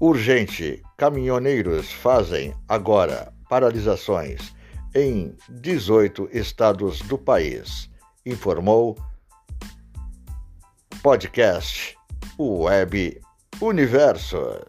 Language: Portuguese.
Urgente: caminhoneiros fazem agora paralisações em 18 estados do país, informou podcast Web Universo.